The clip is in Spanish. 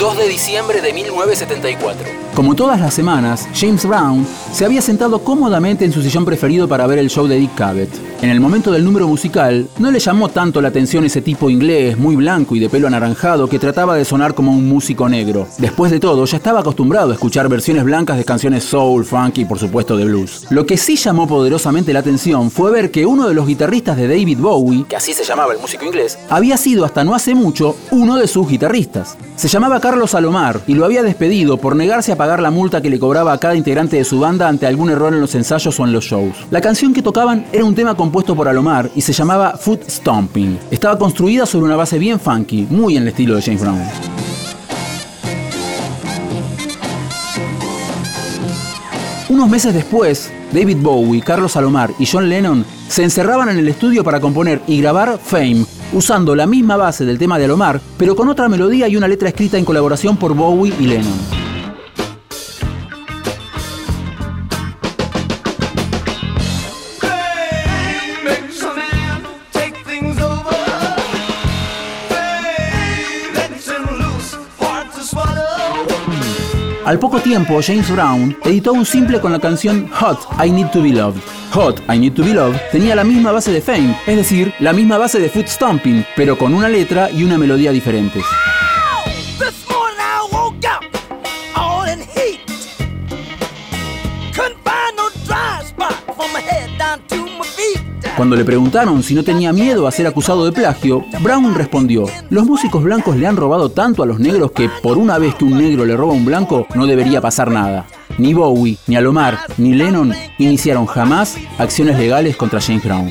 2 de diciembre de 1974. Como todas las semanas, James Brown se había sentado cómodamente en su sillón preferido para ver el show de Dick Cavett. En el momento del número musical, no le llamó tanto la atención ese tipo inglés, muy blanco y de pelo anaranjado, que trataba de sonar como un músico negro. Después de todo, ya estaba acostumbrado a escuchar versiones blancas de canciones soul, funk y por supuesto de blues. Lo que sí llamó poderosamente la atención fue ver que uno de los guitarristas de David Bowie, que así se llamaba el músico inglés, había sido hasta no hace mucho uno de sus guitarristas. Se llamaba Carlos Salomar y lo había despedido por negarse a pagar la multa que le cobraba a cada integrante de su banda ante algún error en los ensayos o en los shows. La canción que tocaban era un tema compuesto por Alomar y se llamaba Foot Stomping. Estaba construida sobre una base bien funky, muy en el estilo de James Brown. Unos meses después, David Bowie, Carlos Salomar y John Lennon se encerraban en el estudio para componer y grabar Fame, usando la misma base del tema de Alomar, pero con otra melodía y una letra escrita en colaboración por Bowie y Lennon. Al poco tiempo, James Brown editó un simple con la canción Hot, I Need to Be Loved. Hot, I Need to Be Loved tenía la misma base de Fame, es decir, la misma base de Foot Stomping, pero con una letra y una melodía diferentes. Cuando le preguntaron si no tenía miedo a ser acusado de plagio, Brown respondió, los músicos blancos le han robado tanto a los negros que por una vez que un negro le roba a un blanco no debería pasar nada. Ni Bowie, ni Alomar, ni Lennon iniciaron jamás acciones legales contra James Brown.